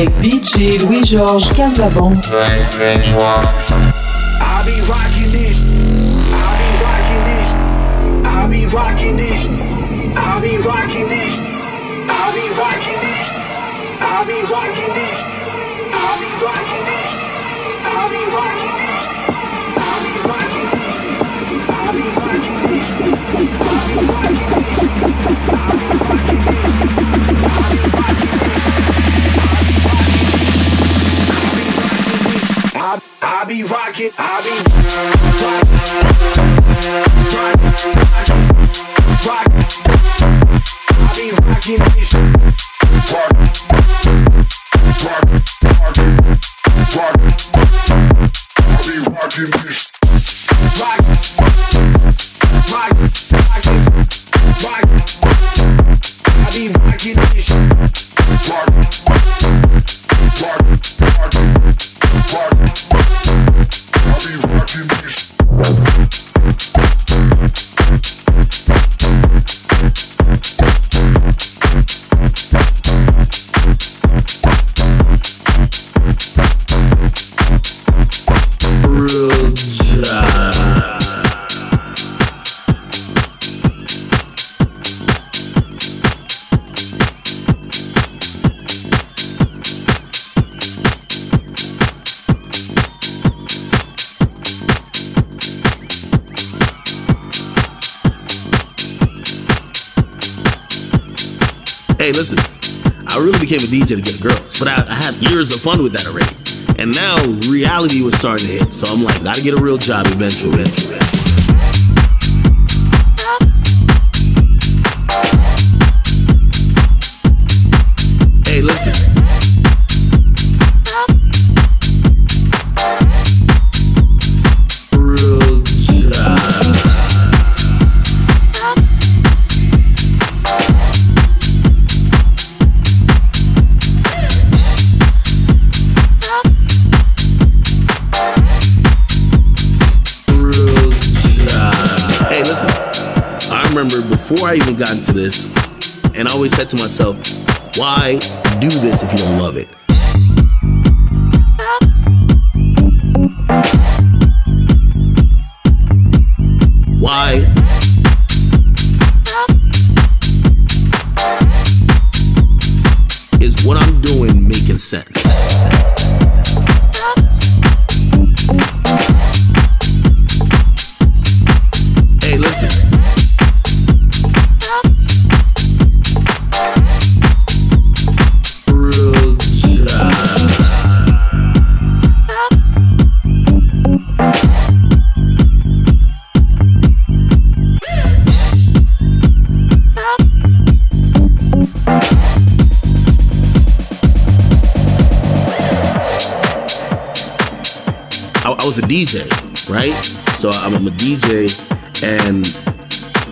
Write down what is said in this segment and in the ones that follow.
Avec DJ Louis-Georges Casabon. I be rocking this. I be rocking this. I be rocking this. I be rocking this. I be rocking this. I be rocking be rocking, I be rocking, rock, rock, rocking, rocking, rocking, rocking, Rock, rock, rock, rock. I be rocking this. Hey, listen, I really became a DJ to get girls, but I, I had years of fun with that already. And now reality was starting to hit, so I'm like, gotta get a real job eventually. Hey, listen. Before I even got into this, and I always said to myself, why do this if you don't love it? Why? A DJ, right? So I'm, I'm a DJ, and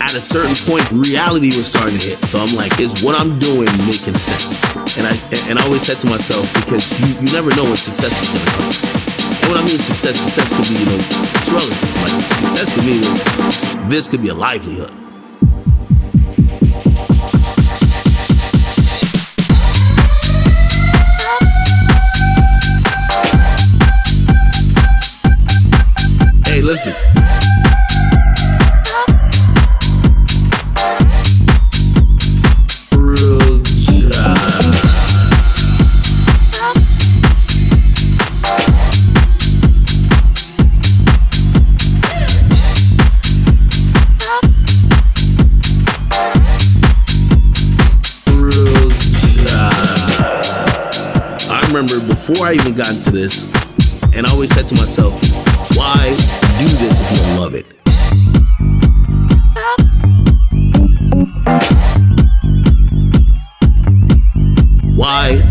at a certain point, reality was starting to hit. So I'm like, is what I'm doing making sense? And I and I always said to myself, because you, you never know when success is gonna come. And when I mean success, success could be, you know, it's relative. Like success to me was this could be a livelihood. Listen. I remember before I even got into this, And I always said to myself, why do this if you love it? Why?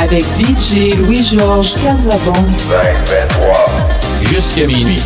Avec DJ Louis-Georges Cazavon. 20-23. Jusqu'à minuit.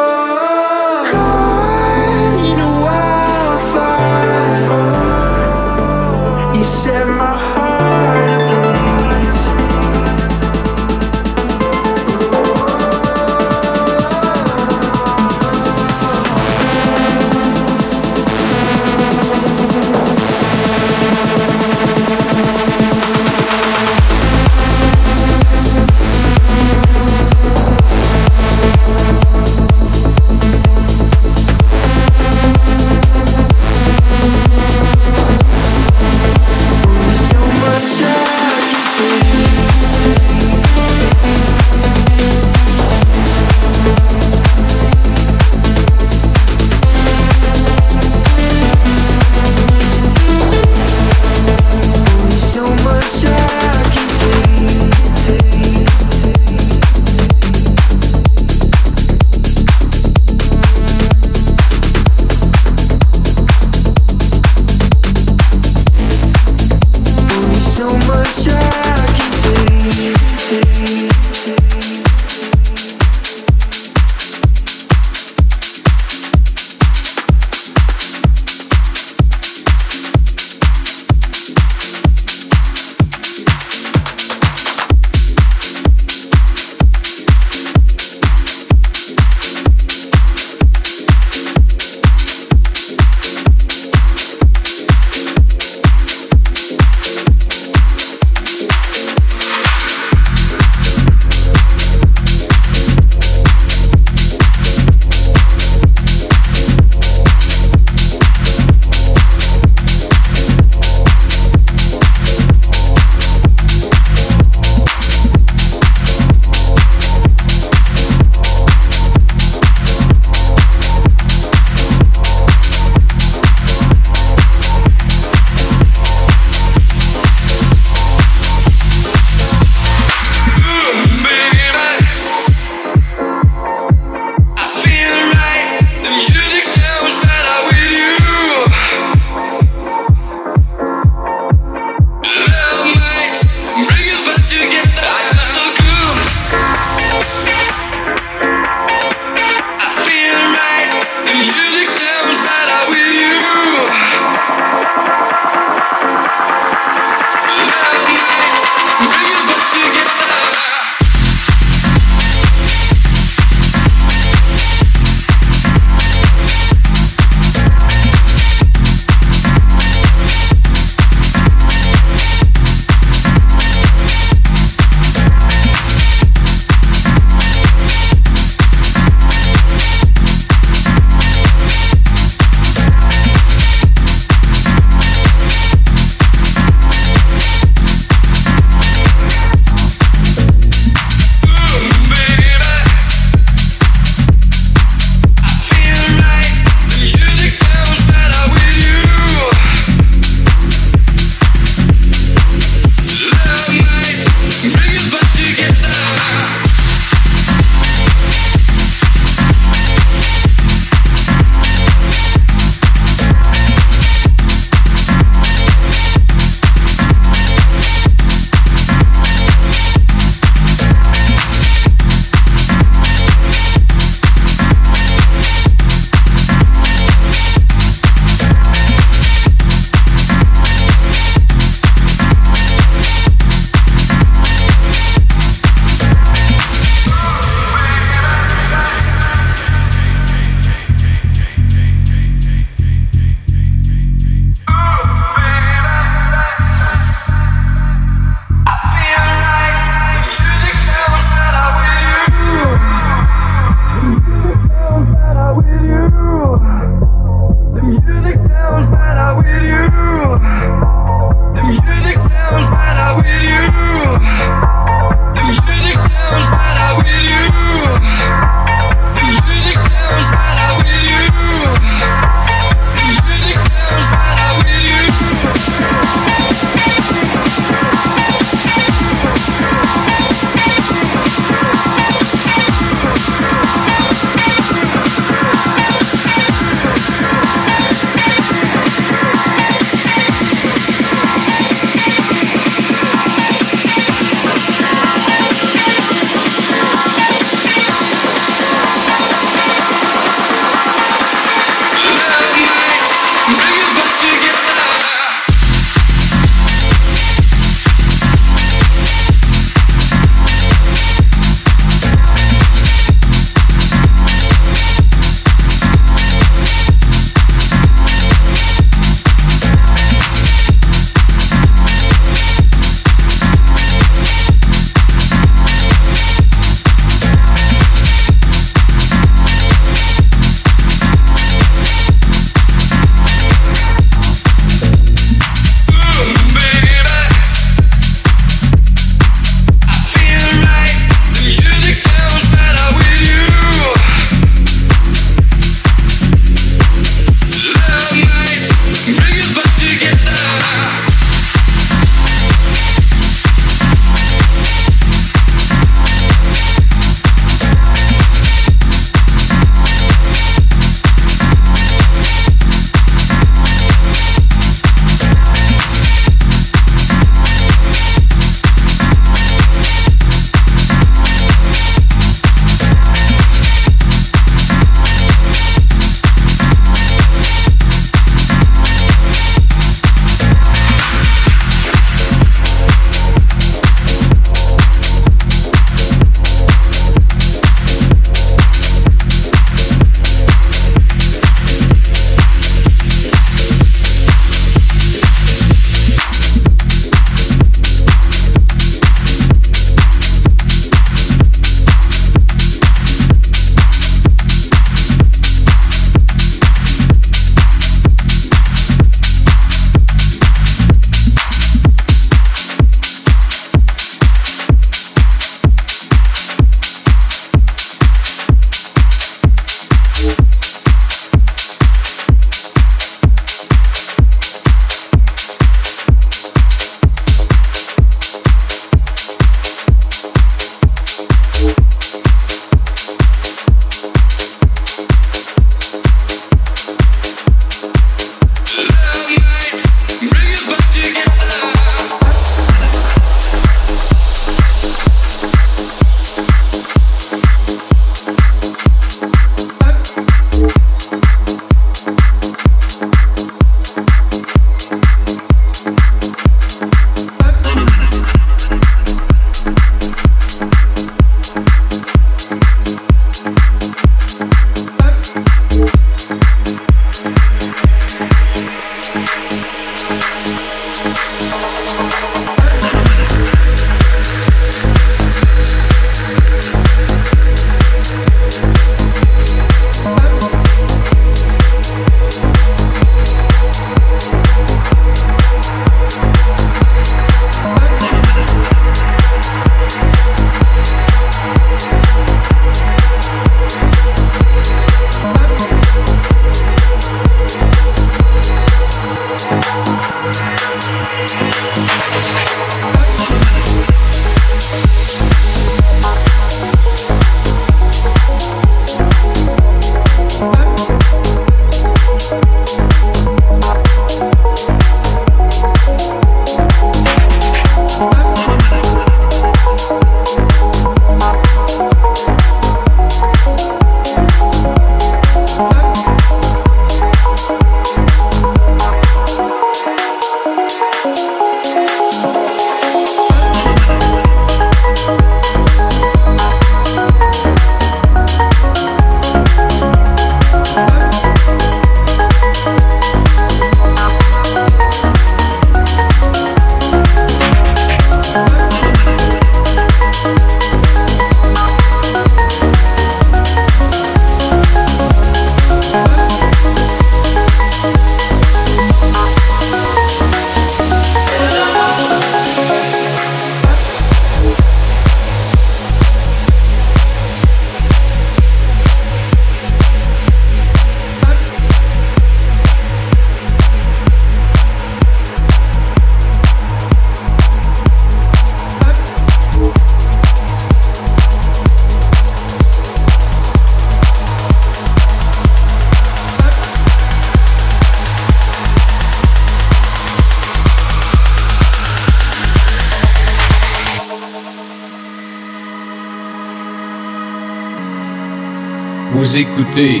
Écoutez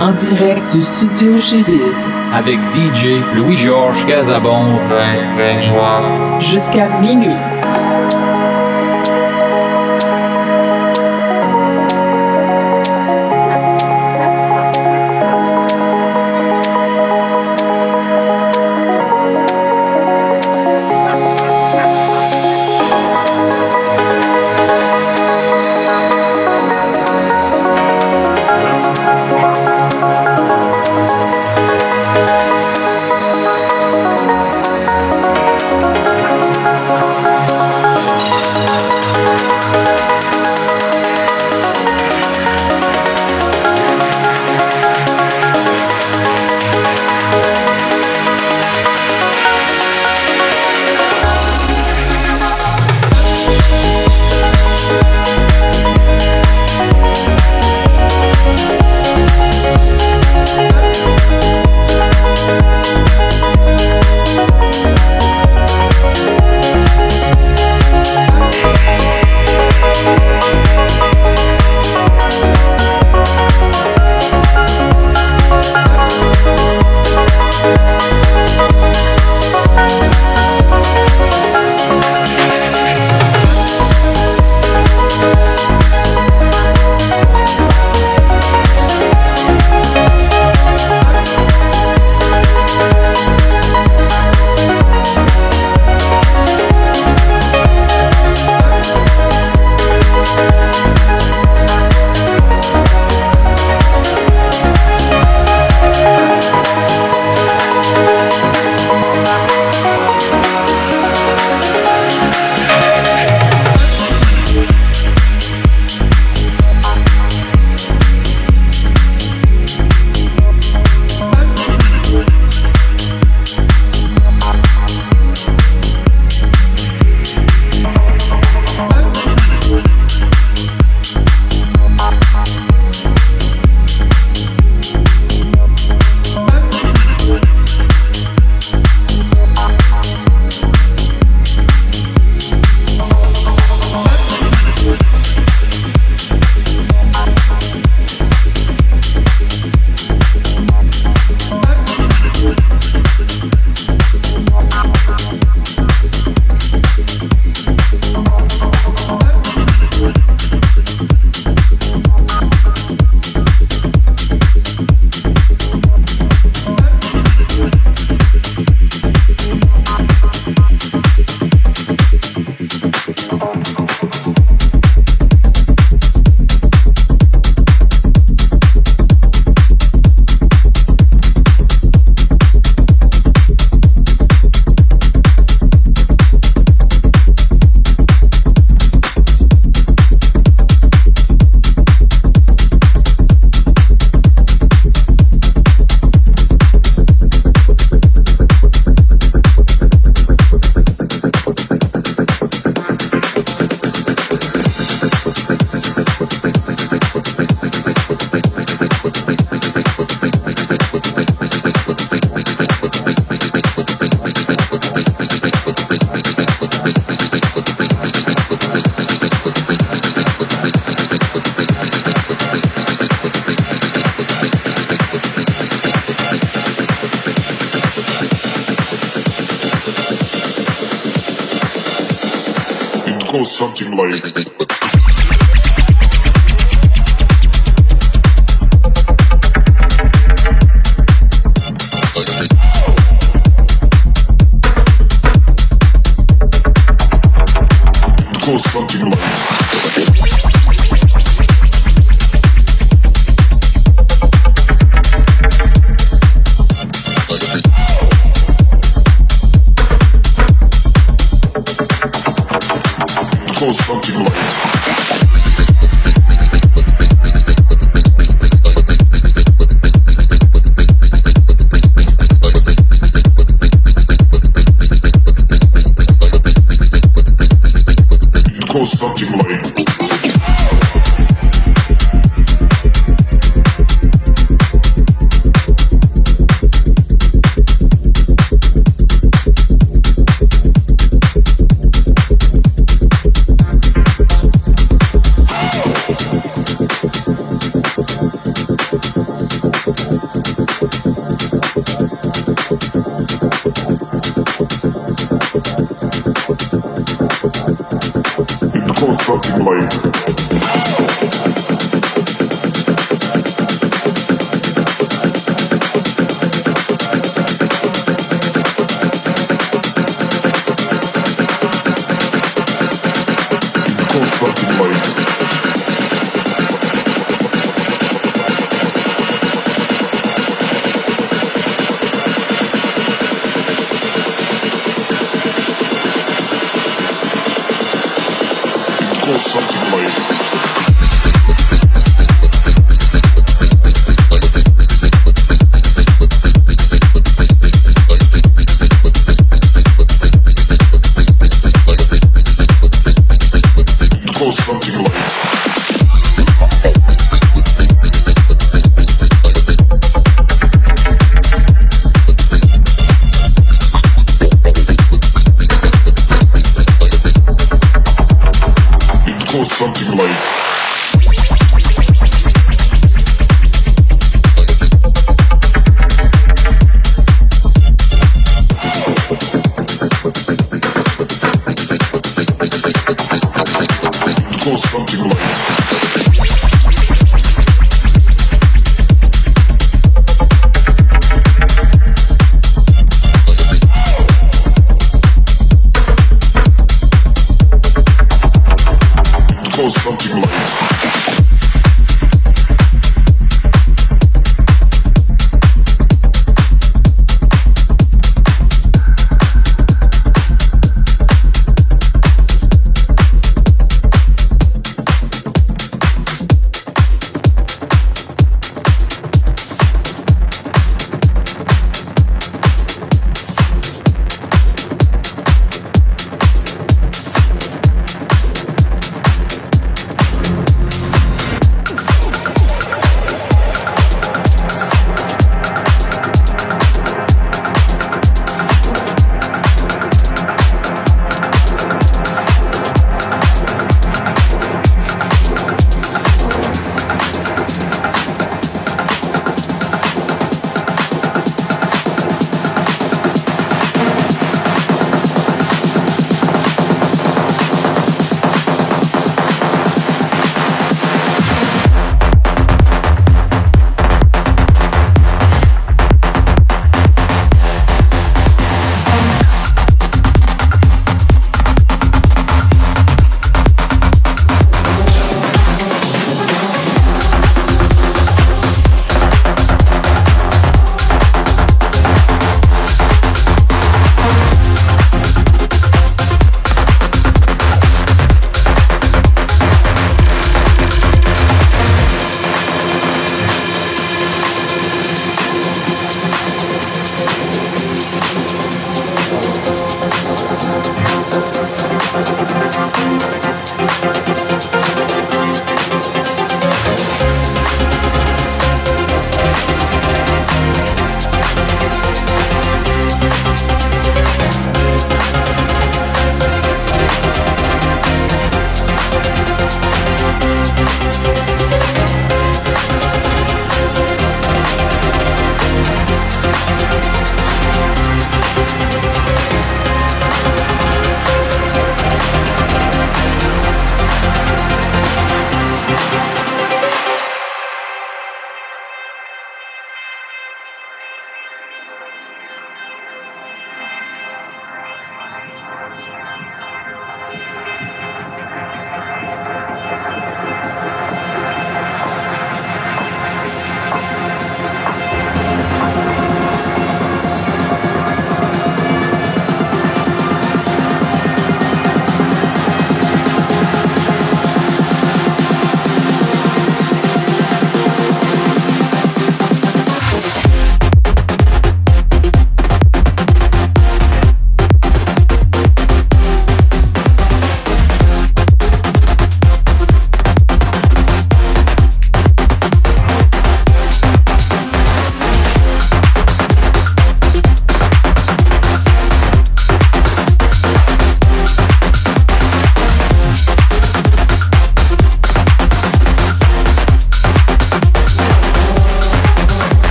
En direct du studio chez Biz. avec DJ Louis-Georges Casabon Jusqu'à minuit.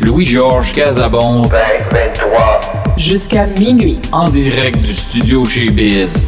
Louis-Georges Casabon. Jusqu'à minuit. En direct du studio chez Biz.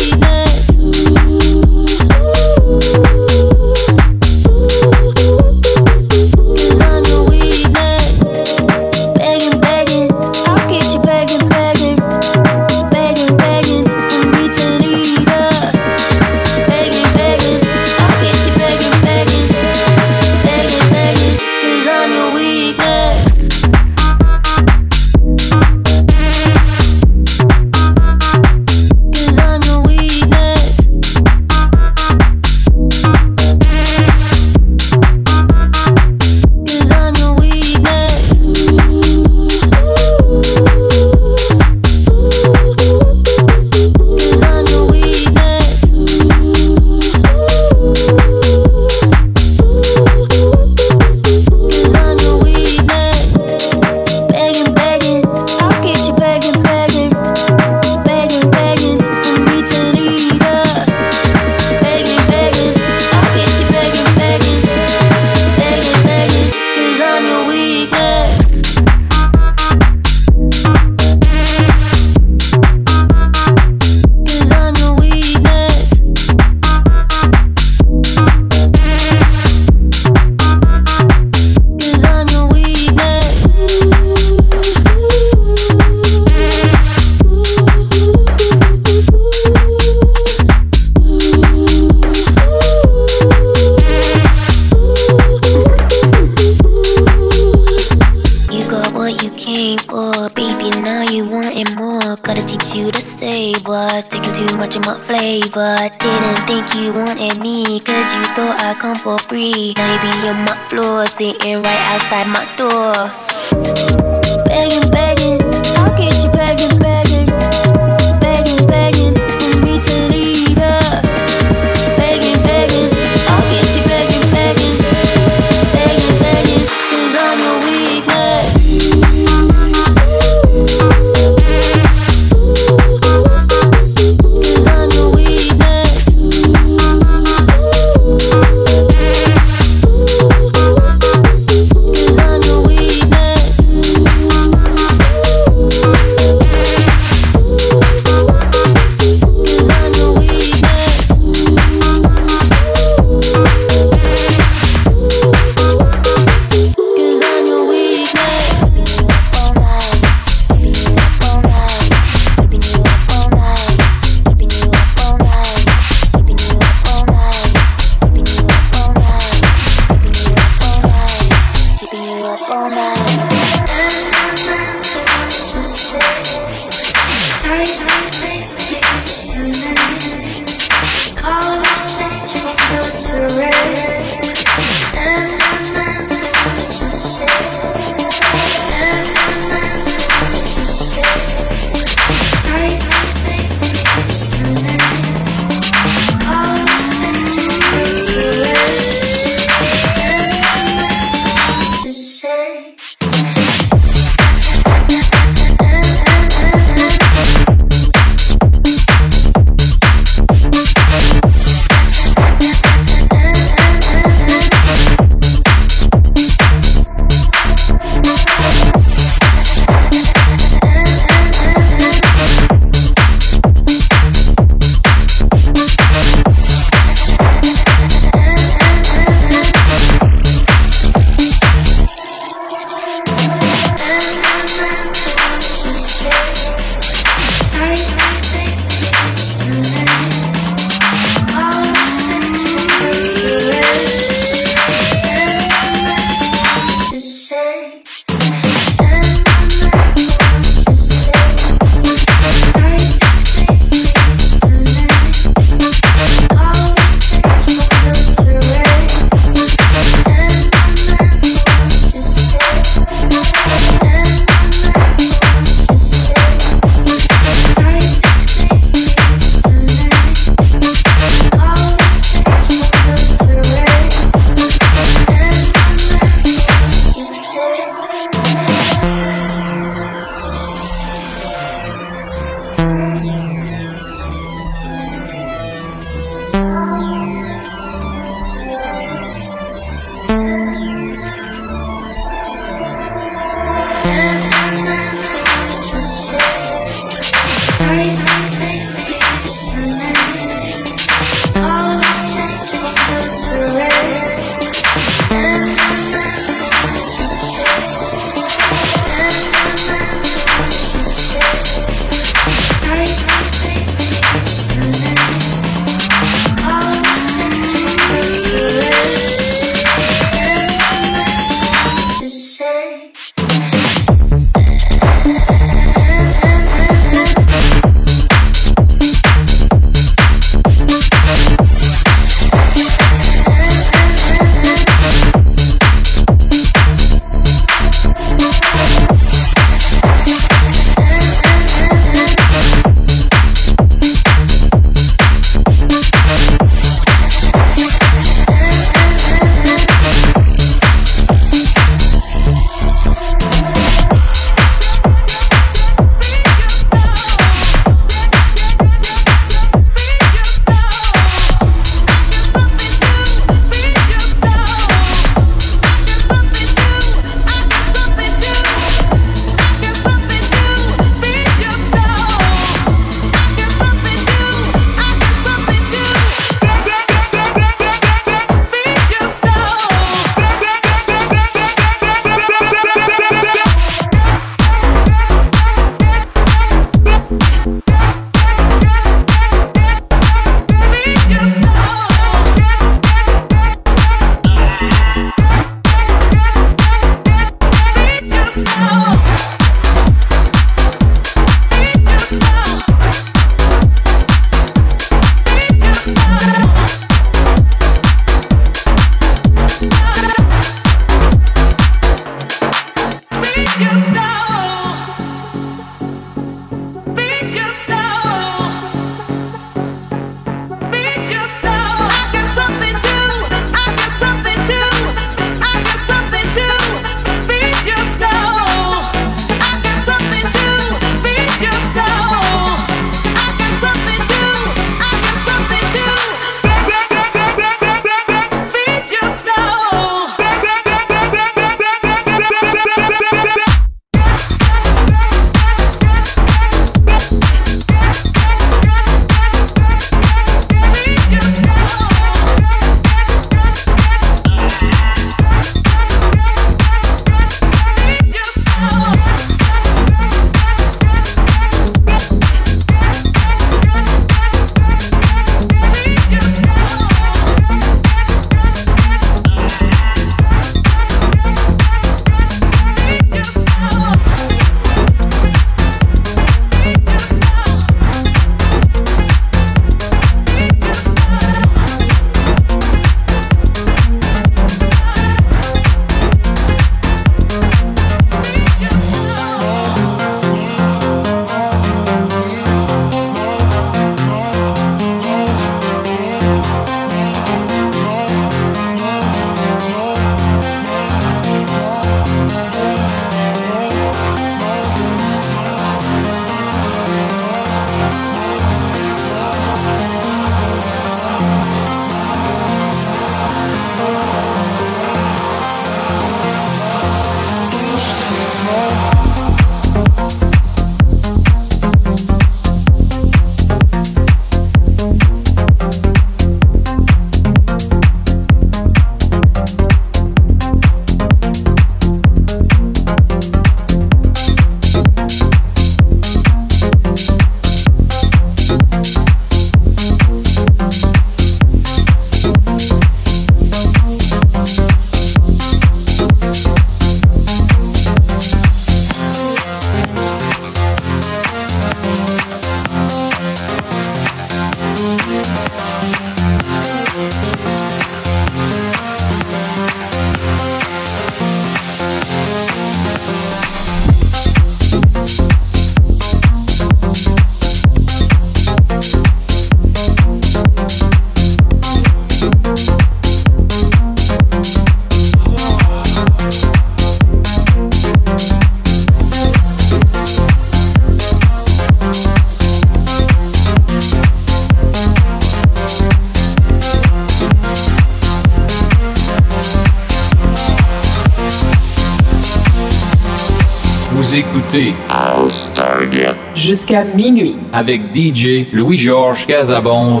jusqu'à minuit. Avec DJ Louis-Georges Casabon.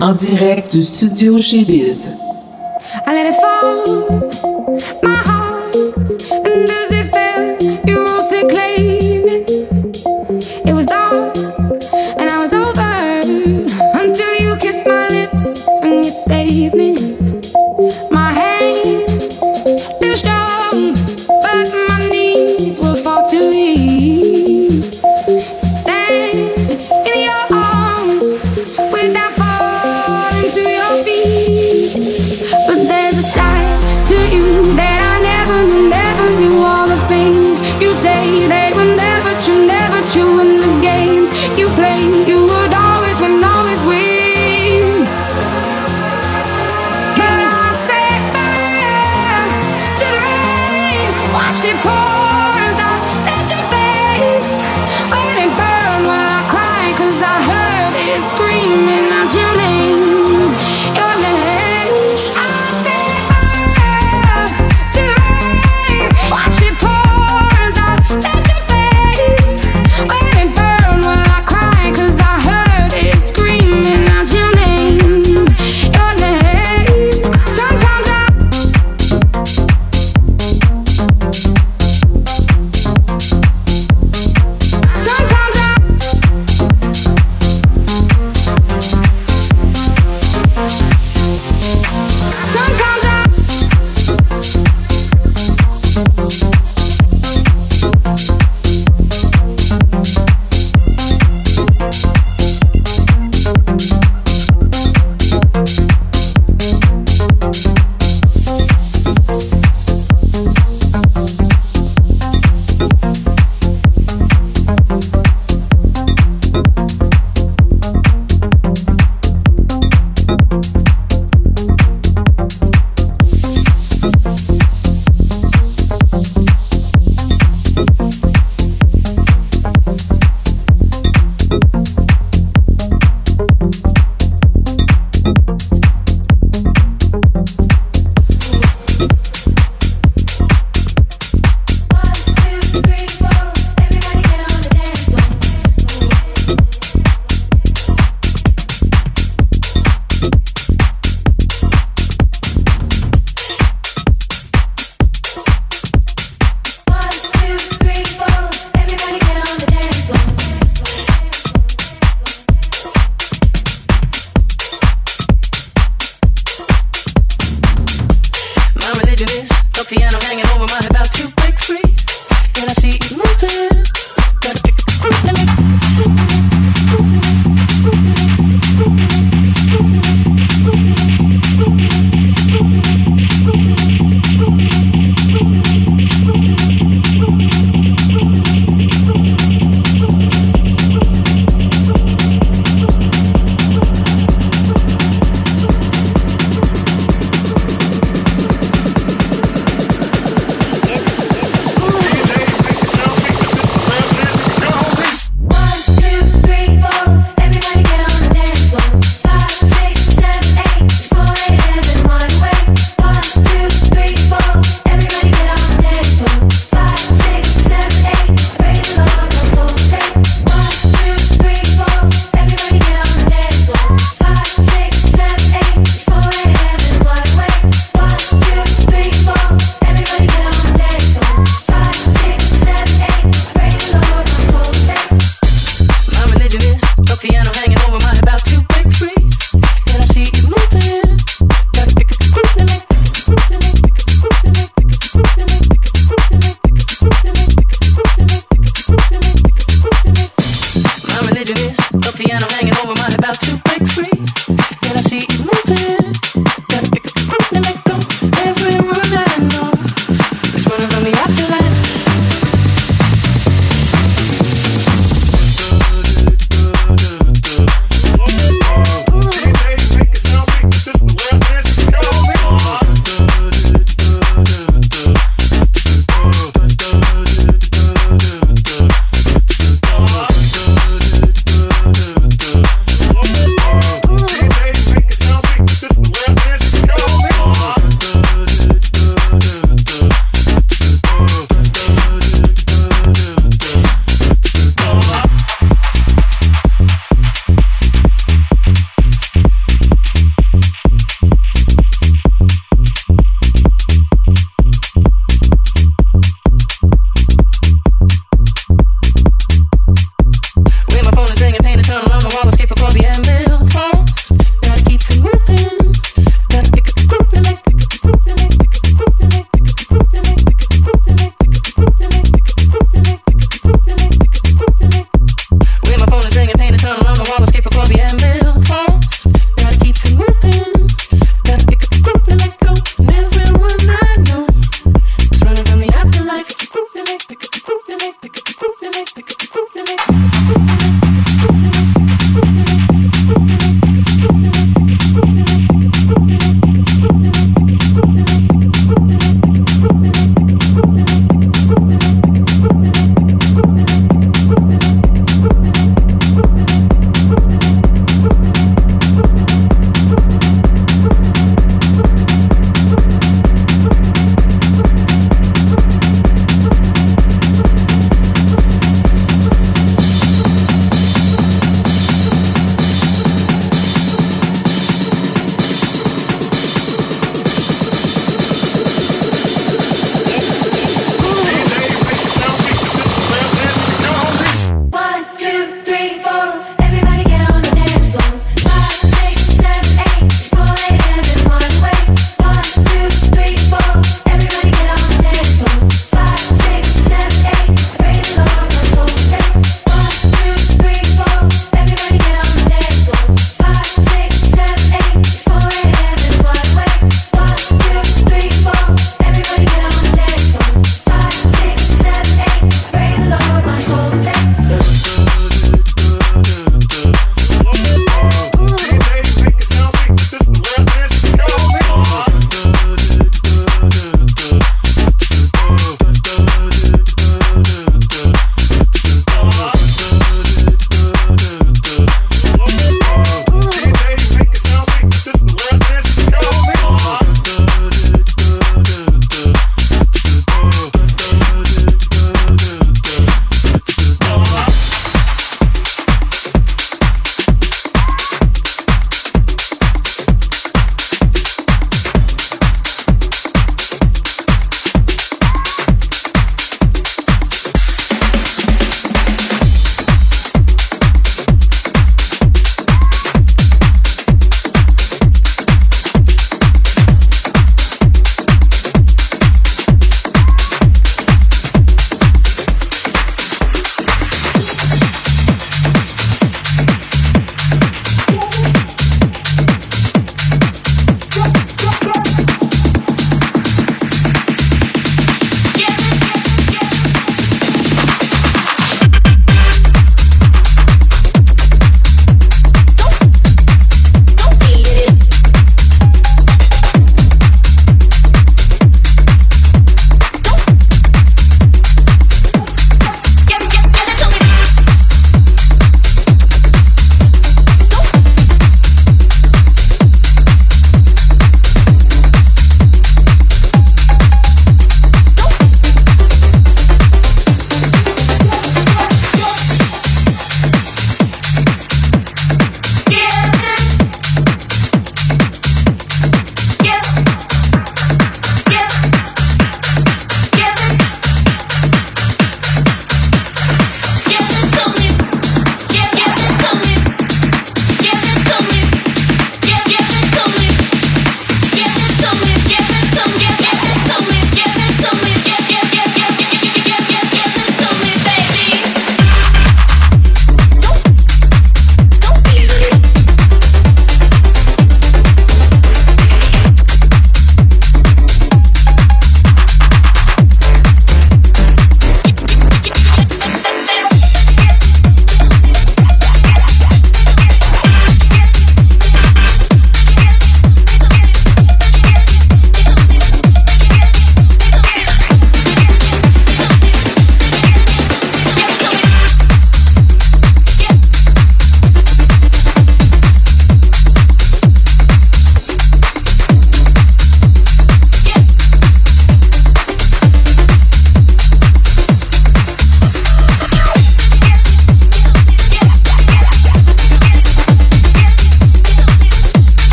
En direct du studio chez Biz.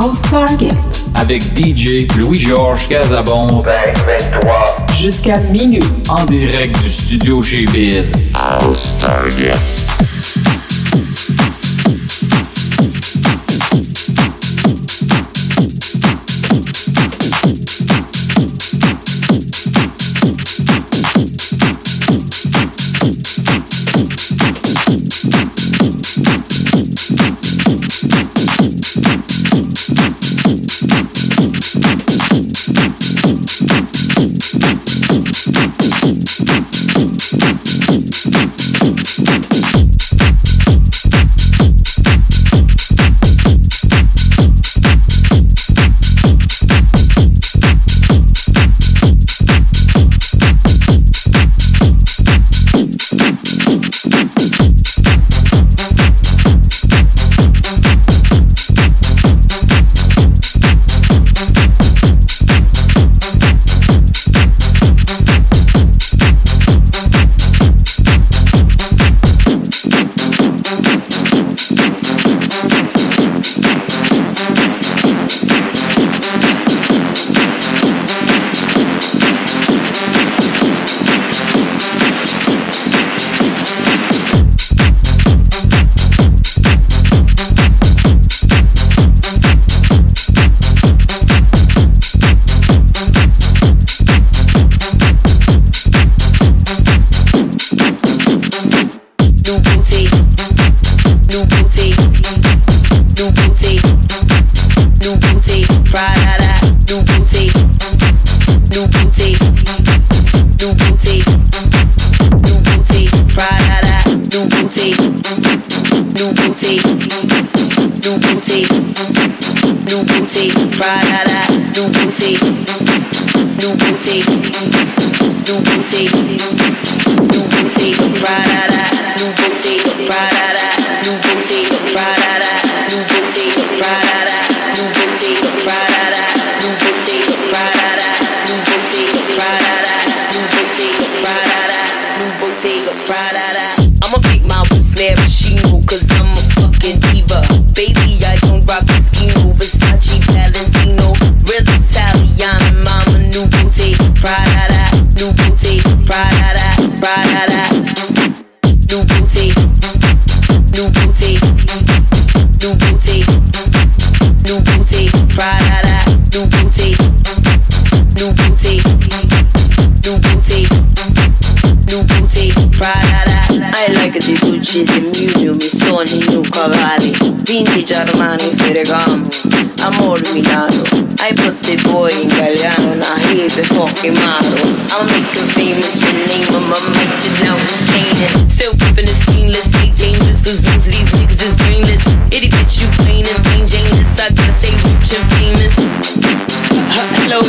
House Target. Avec DJ Louis-Georges Casabon. 23. Jusqu'à minuit. En direct du studio chez Biz. House Target.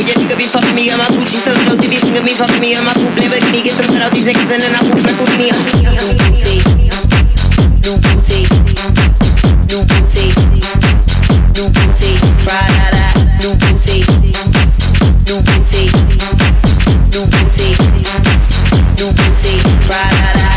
Yeah, nigga be fucking me on my Gucci so low. She be fucking me, fucking me on my coupe Lamborghini. Get some out these niggas and then I poof like Houdini. New booty, new booty, new booty, new booty, ride out out. New booty, new booty, new booty, new booty, ride out out.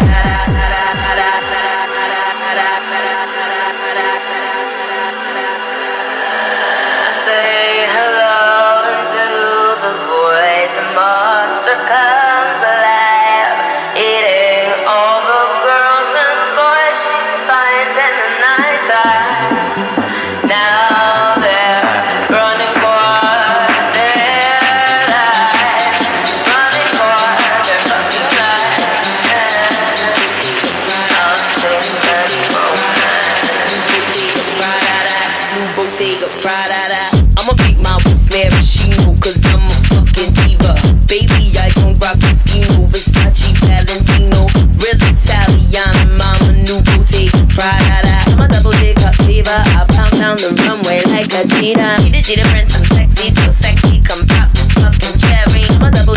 sexy, so sexy. Come pop this fucking cherry. I'm a double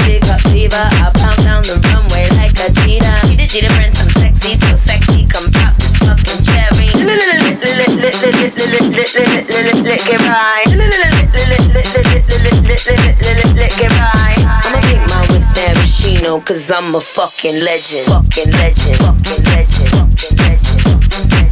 fever. I pound down the runway like a cheetah. Sexy, so sexy. Come pop this fucking cherry. I'ma my cause I'm a fucking legend. Fucking legend. Fucking legend. Fucking legend. Fucking legend.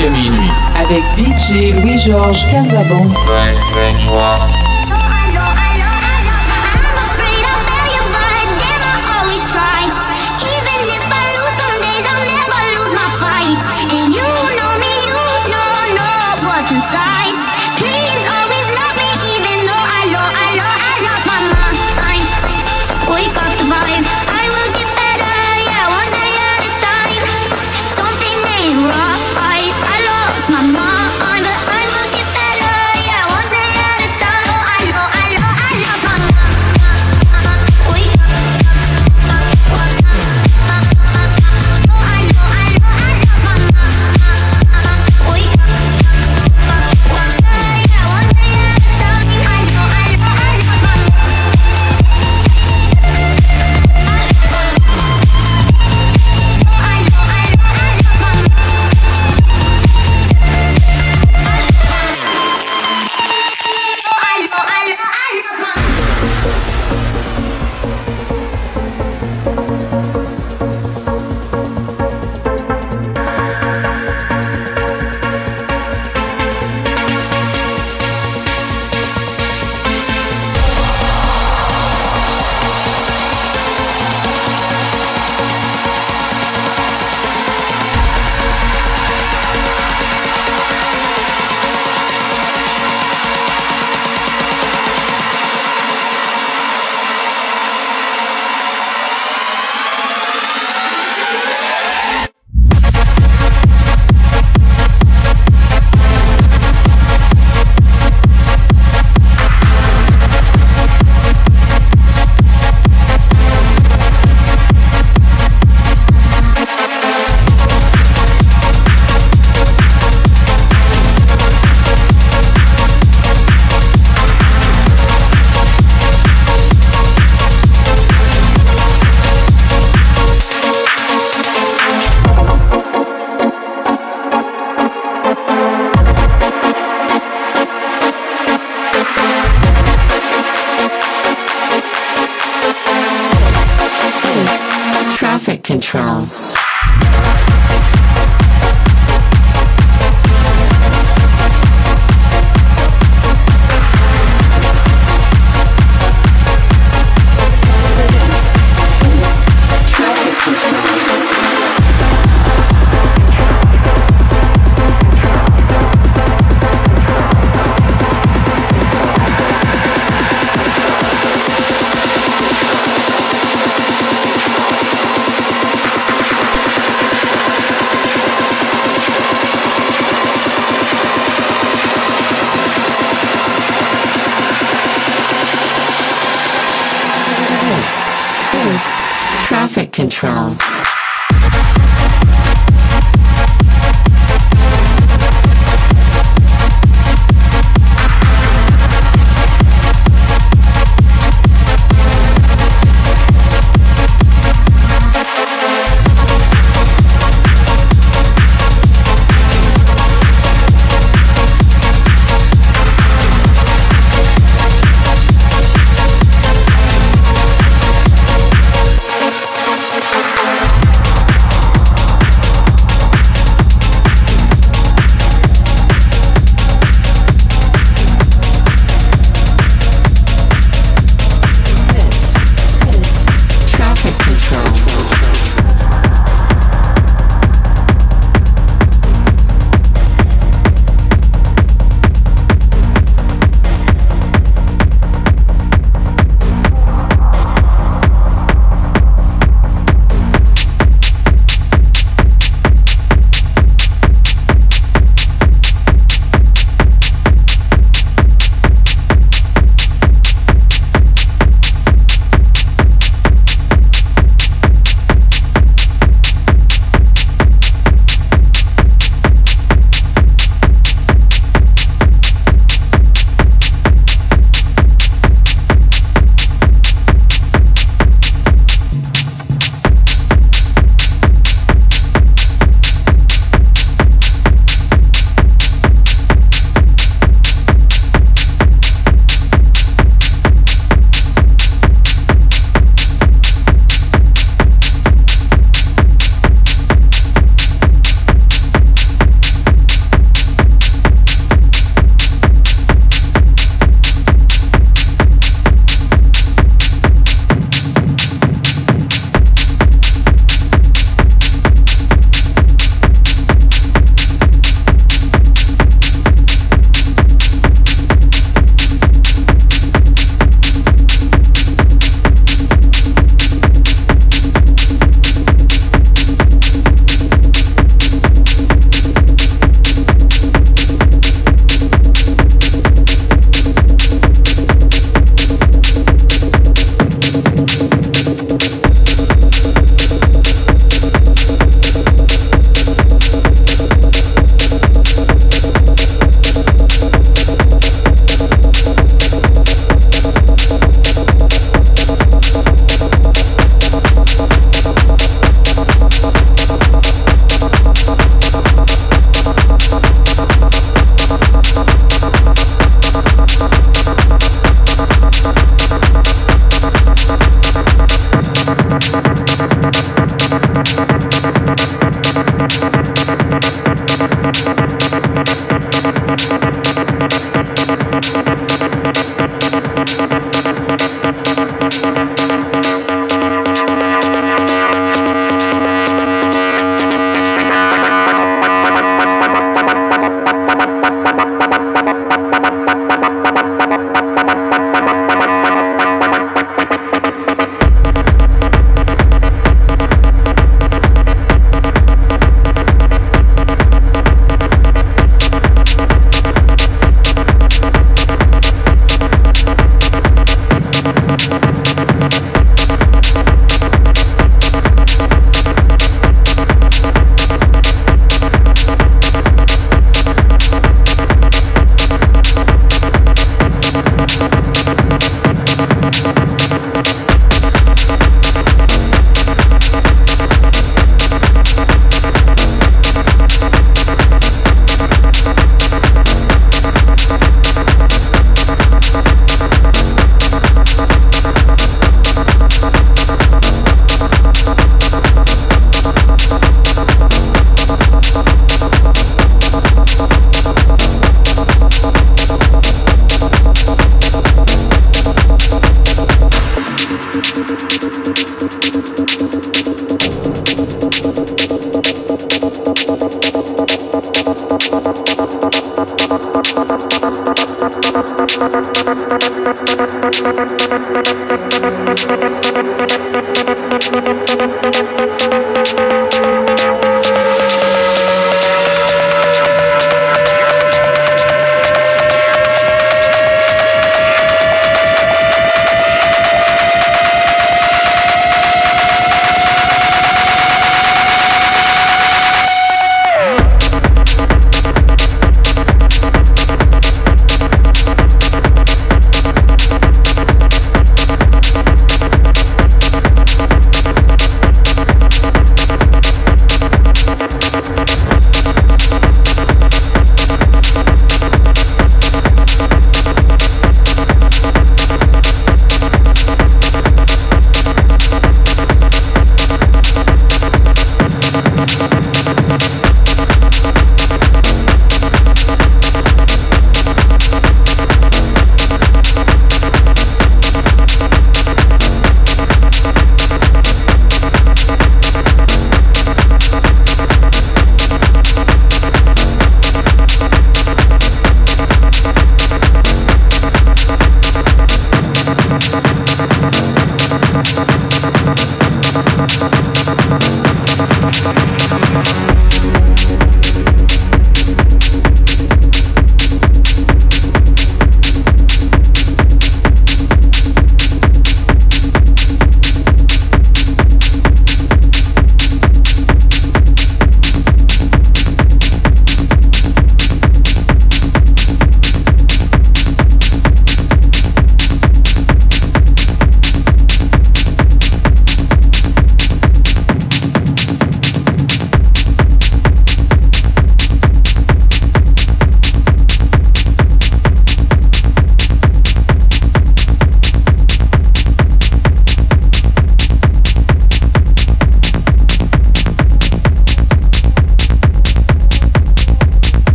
Jusqu'à minuit. avec DJ Louis-Georges Casabon.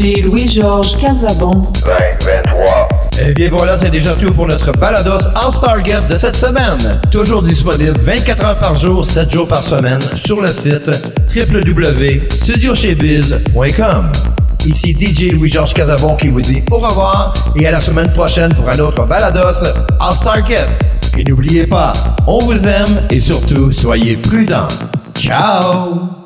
DJ Louis-Georges Casabon. 2023. Eh bien voilà, c'est déjà tout pour notre balados House Target de cette semaine. Toujours disponible 24 heures par jour, 7 jours par semaine sur le site www.studiochebiz.com. Ici DJ Louis-Georges Casabon qui vous dit au revoir et à la semaine prochaine pour un autre balados House Target. Et n'oubliez pas, on vous aime et surtout, soyez prudents. Ciao!